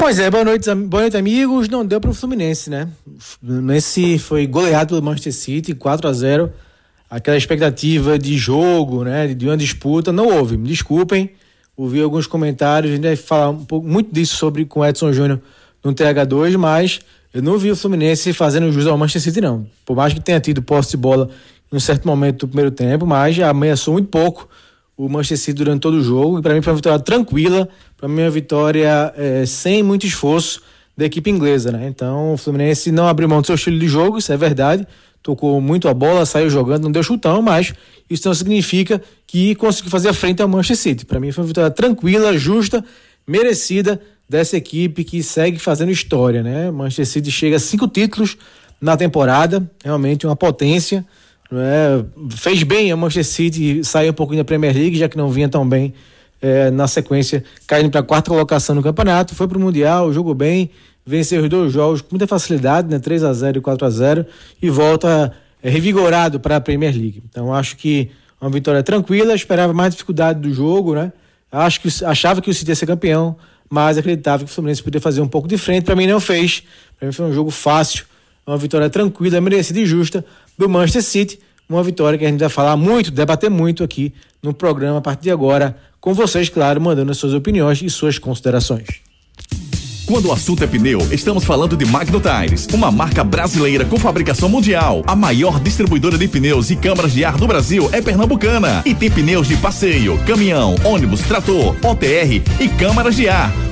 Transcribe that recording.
Pois é, boa noite, boa noite, amigos. Não deu para o Fluminense, né? O Fluminense foi goleado pelo Manchester City, 4 a 0 Aquela expectativa de jogo, né? De uma disputa, não houve. Me desculpem. Ouvi alguns comentários, a gente vai falar um pouco, muito disso sobre com o Edson Júnior no TH2, mas eu não vi o Fluminense fazendo jus ao Manchester City, não. Por mais que tenha tido posse de bola em um certo momento do primeiro tempo, mas ameaçou muito pouco o Manchester City durante todo o jogo. E para mim foi uma vitória tranquila, para mim uma vitória é, sem muito esforço da equipe inglesa, né? Então o Fluminense não abriu mão do seu estilo de jogo, isso é verdade. Tocou muito a bola, saiu jogando, não deu chutão, mas isso não significa que conseguiu fazer a frente ao Manchester City. Para mim foi uma vitória tranquila, justa, merecida dessa equipe que segue fazendo história, né? Manchester City chega a cinco títulos na temporada, realmente uma potência. É, fez bem a Manchester City sair um pouquinho da Premier League, já que não vinha tão bem é, na sequência, caindo para a quarta colocação no campeonato. Foi para o Mundial, jogou bem, venceu os dois jogos com muita facilidade, né? 3 a 0 e 4 a 0 e volta é, revigorado para a Premier League. Então acho que uma vitória tranquila, esperava mais dificuldade do jogo, né? Acho que achava que o City ia ser campeão, mas acreditava que o Fluminense podia fazer um pouco de frente. Para mim não fez. Para mim foi um jogo fácil, uma vitória tranquila, merecida e justa do Manchester City. Uma vitória que a gente vai falar muito, debater muito aqui no programa a partir de agora, com vocês, claro, mandando as suas opiniões e suas considerações. Quando o assunto é pneu, estamos falando de Magno Tires, uma marca brasileira com fabricação mundial. A maior distribuidora de pneus e câmaras de ar do Brasil é pernambucana e tem pneus de passeio, caminhão, ônibus, trator, OTR e câmaras de ar,